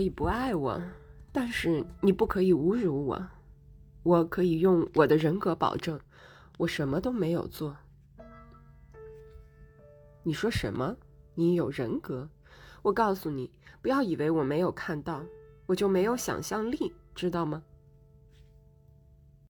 可以不爱我，但是你不可以侮辱我。我可以用我的人格保证，我什么都没有做。你说什么？你有人格，我告诉你，不要以为我没有看到，我就没有想象力，知道吗？